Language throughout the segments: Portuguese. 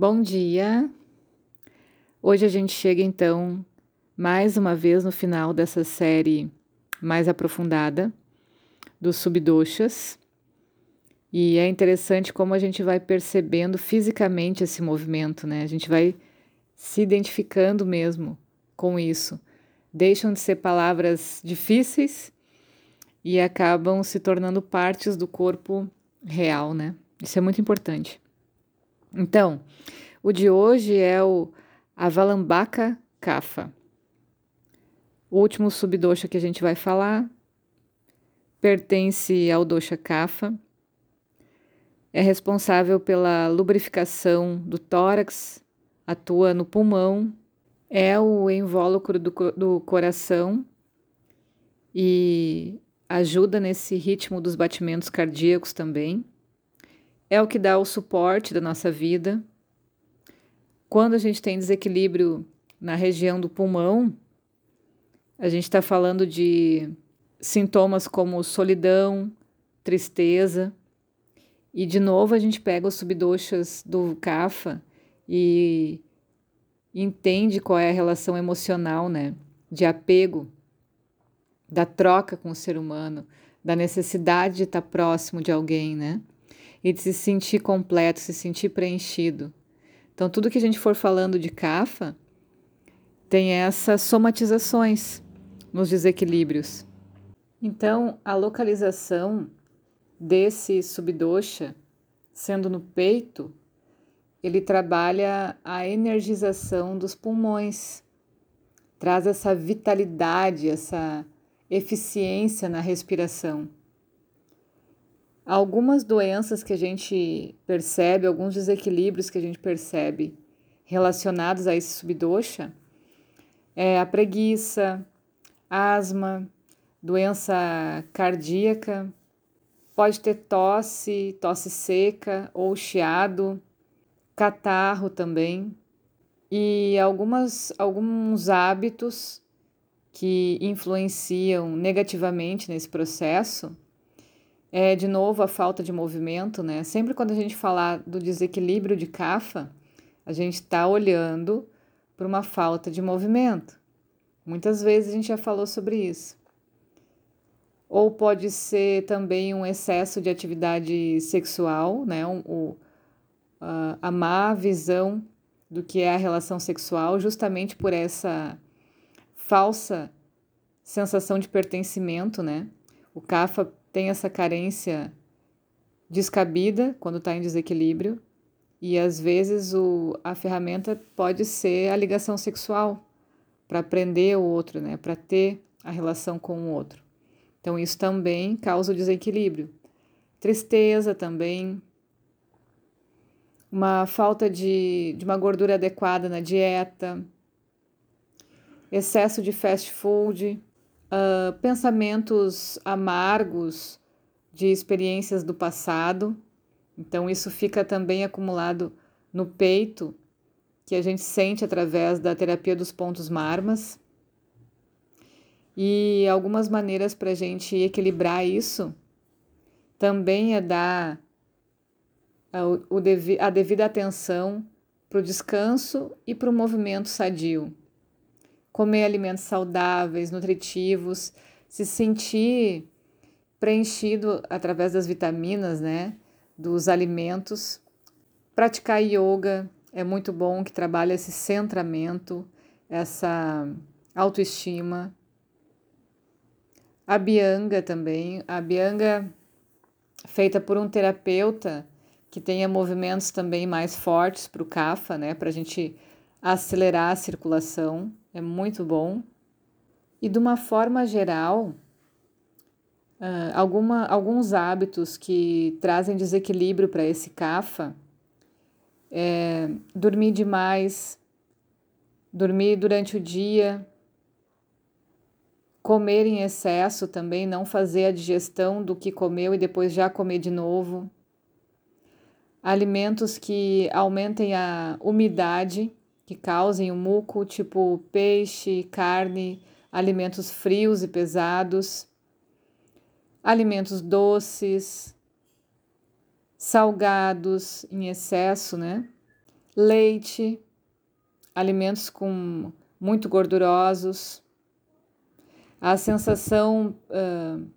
Bom dia! Hoje a gente chega então mais uma vez no final dessa série mais aprofundada dos subdoshas. E é interessante como a gente vai percebendo fisicamente esse movimento, né? A gente vai se identificando mesmo com isso. Deixam de ser palavras difíceis e acabam se tornando partes do corpo real, né? Isso é muito importante. Então, o de hoje é o Avalambaka Kapha. O último subdosha que a gente vai falar pertence ao dosha Kapha. É responsável pela lubrificação do tórax, atua no pulmão, é o invólucro do, do coração e ajuda nesse ritmo dos batimentos cardíacos também é o que dá o suporte da nossa vida. Quando a gente tem desequilíbrio na região do pulmão, a gente está falando de sintomas como solidão, tristeza. E de novo a gente pega os subdoshas do Kapha e entende qual é a relação emocional, né? De apego, da troca com o ser humano, da necessidade de estar próximo de alguém, né? E de se sentir completo, se sentir preenchido. Então, tudo que a gente for falando de CAFA tem essas somatizações nos desequilíbrios. Então, a localização desse subdosha, sendo no peito, ele trabalha a energização dos pulmões, traz essa vitalidade, essa eficiência na respiração. Algumas doenças que a gente percebe, alguns desequilíbrios que a gente percebe relacionados a esse subdosha é a preguiça, asma, doença cardíaca, pode ter tosse, tosse seca ou chiado, catarro também, e algumas, alguns hábitos que influenciam negativamente nesse processo é, de novo, a falta de movimento, né? Sempre quando a gente falar do desequilíbrio de CAFA, a gente está olhando para uma falta de movimento. Muitas vezes a gente já falou sobre isso. Ou pode ser também um excesso de atividade sexual, né? Um, o, a, má visão do que é a relação sexual, justamente por essa falsa sensação de pertencimento, né? O CAFA tem essa carência descabida quando está em desequilíbrio, e às vezes o, a ferramenta pode ser a ligação sexual para aprender o outro, né? para ter a relação com o outro. Então, isso também causa o desequilíbrio. Tristeza também, uma falta de, de uma gordura adequada na dieta, excesso de fast food, uh, pensamentos amargos de experiências do passado. Então, isso fica também acumulado no peito, que a gente sente através da terapia dos pontos marmas. E algumas maneiras para a gente equilibrar isso também é dar a devida atenção para o descanso e para o movimento sadio comer alimentos saudáveis, nutritivos, se sentir preenchido através das vitaminas, né, dos alimentos. Praticar yoga é muito bom, que trabalha esse centramento, essa autoestima. A bianga também, a bianga feita por um terapeuta que tenha movimentos também mais fortes para o CAFA, né, para a gente acelerar a circulação é muito bom. E de uma forma geral, uh, alguma, alguns hábitos que trazem desequilíbrio para esse CAFA é dormir demais, dormir durante o dia, comer em excesso também, não fazer a digestão do que comeu e depois já comer de novo. Alimentos que aumentem a umidade que causem o muco, tipo peixe, carne, alimentos frios e pesados, alimentos doces, salgados em excesso, né? leite, alimentos com muito gordurosos, a sensação uh,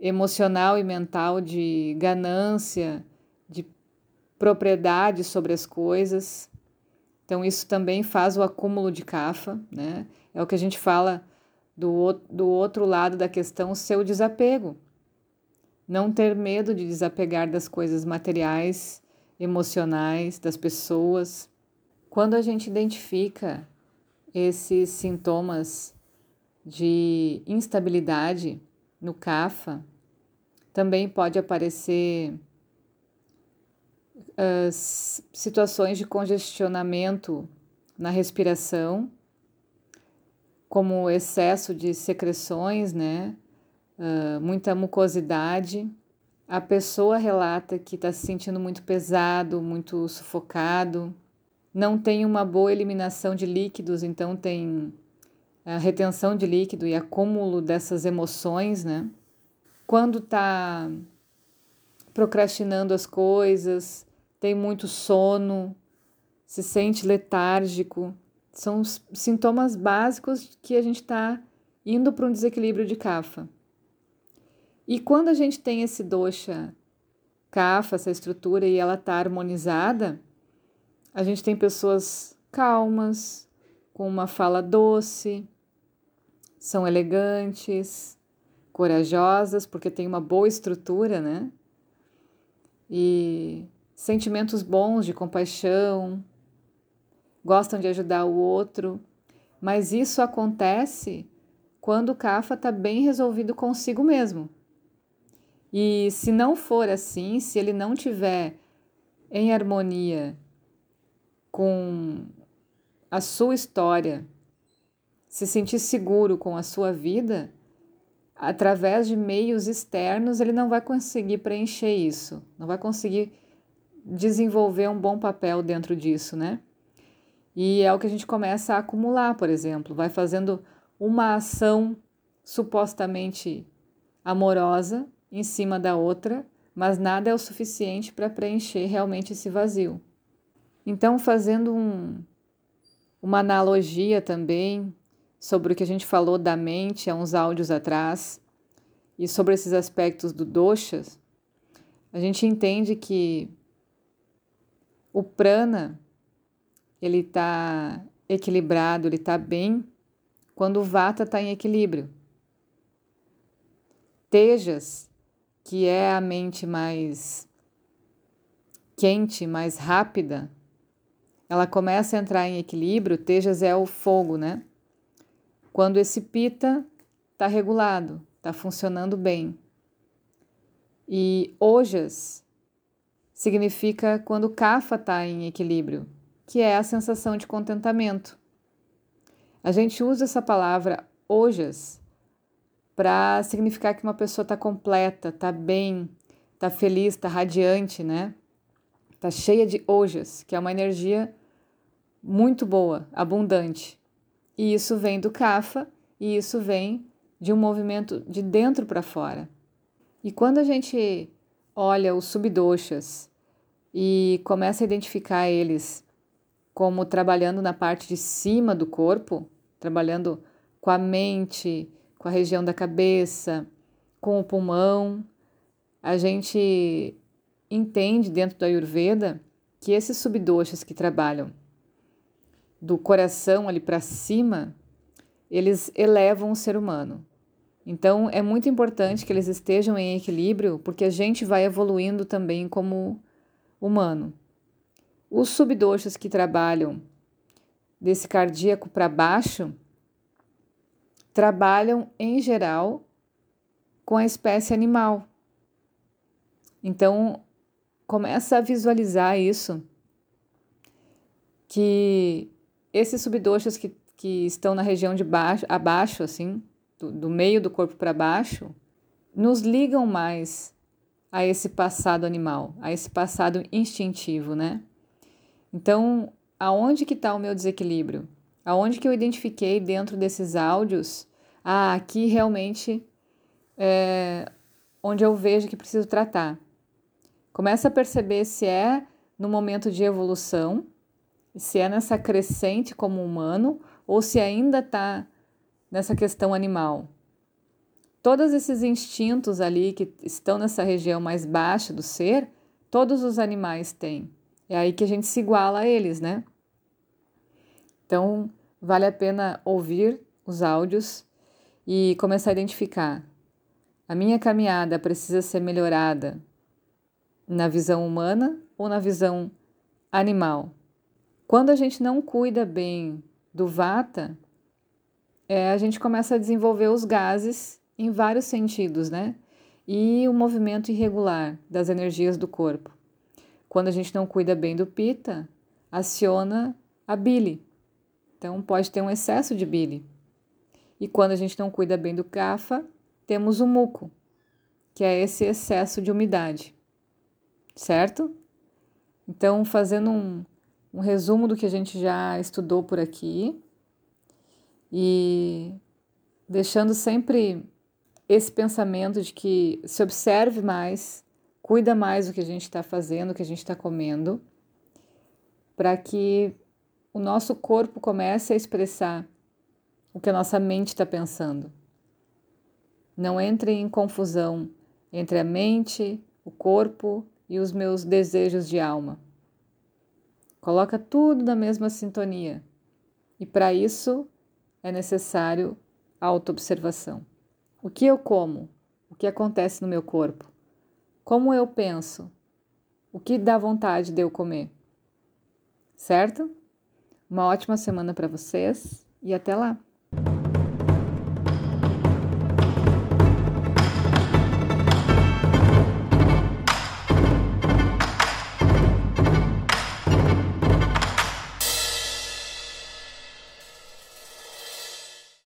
emocional e mental de ganância, de propriedade sobre as coisas. Então, isso também faz o acúmulo de cafa, né? É o que a gente fala do, do outro lado da questão, o seu desapego. Não ter medo de desapegar das coisas materiais, emocionais, das pessoas. Quando a gente identifica esses sintomas de instabilidade no CAFA, também pode aparecer uh, situações de congestionamento na respiração, como excesso de secreções, né? Uh, muita mucosidade. A pessoa relata que está se sentindo muito pesado, muito sufocado, não tem uma boa eliminação de líquidos, então tem a retenção de líquido e acúmulo dessas emoções, né? Quando está procrastinando as coisas, tem muito sono, se sente letárgico, são os sintomas básicos que a gente está indo para um desequilíbrio de cafa. E quando a gente tem esse dosha cafa, essa estrutura, e ela está harmonizada, a gente tem pessoas calmas, com uma fala doce, são elegantes, corajosas, porque tem uma boa estrutura, né? E sentimentos bons de compaixão, gostam de ajudar o outro, mas isso acontece quando o Kafa está bem resolvido consigo mesmo. E se não for assim, se ele não tiver em harmonia com a sua história, se sentir seguro com a sua vida, através de meios externos, ele não vai conseguir preencher isso, não vai conseguir desenvolver um bom papel dentro disso, né? E é o que a gente começa a acumular, por exemplo, vai fazendo uma ação supostamente amorosa em cima da outra, mas nada é o suficiente para preencher realmente esse vazio. Então, fazendo um, uma analogia também sobre o que a gente falou da mente há uns áudios atrás e sobre esses aspectos do doshas, a gente entende que o prana ele está equilibrado, ele está bem quando o vata está em equilíbrio. Tejas, que é a mente mais quente, mais rápida, ela começa a entrar em equilíbrio. Tejas é o fogo, né? Quando esse pita está regulado, está funcionando bem. E ojas significa quando o kapha está em equilíbrio, que é a sensação de contentamento. A gente usa essa palavra ojas para significar que uma pessoa está completa, está bem, está feliz, está radiante, né? Está cheia de ojas, que é uma energia muito boa, abundante. E isso vem do kafa e isso vem de um movimento de dentro para fora. E quando a gente olha os subdoshas e começa a identificar eles como trabalhando na parte de cima do corpo, trabalhando com a mente, com a região da cabeça, com o pulmão. A gente entende dentro da Ayurveda que esses subdoshas que trabalham do coração ali para cima, eles elevam o ser humano. Então é muito importante que eles estejam em equilíbrio, porque a gente vai evoluindo também como humano. Os subdoxas que trabalham desse cardíaco para baixo trabalham em geral com a espécie animal. Então começa a visualizar isso que esses subdoxas que, que estão na região de baixo, abaixo, assim, do, do meio do corpo para baixo, nos ligam mais a esse passado animal, a esse passado instintivo, né? Então, aonde que está o meu desequilíbrio? Aonde que eu identifiquei dentro desses áudios? Ah, aqui realmente é onde eu vejo que preciso tratar. Começa a perceber se é no momento de evolução se é nessa crescente como humano ou se ainda está nessa questão animal. Todos esses instintos ali que estão nessa região mais baixa do ser, todos os animais têm. É aí que a gente se iguala a eles, né? Então, vale a pena ouvir os áudios e começar a identificar. A minha caminhada precisa ser melhorada na visão humana ou na visão animal. Quando a gente não cuida bem do vata, é, a gente começa a desenvolver os gases em vários sentidos, né? E o movimento irregular das energias do corpo. Quando a gente não cuida bem do pita, aciona a bile. Então pode ter um excesso de bile. E quando a gente não cuida bem do kapha, temos o muco, que é esse excesso de umidade. Certo? Então, fazendo um, um resumo do que a gente já estudou por aqui e deixando sempre esse pensamento de que se observe mais, cuida mais do que a gente está fazendo, o que a gente está comendo, para que o nosso corpo comece a expressar o que a nossa mente está pensando. Não entre em confusão entre a mente, o corpo e os meus desejos de alma. Coloca tudo na mesma sintonia. E para isso é necessário autoobservação. O que eu como? O que acontece no meu corpo? Como eu penso? O que dá vontade de eu comer? Certo? Uma ótima semana para vocês e até lá!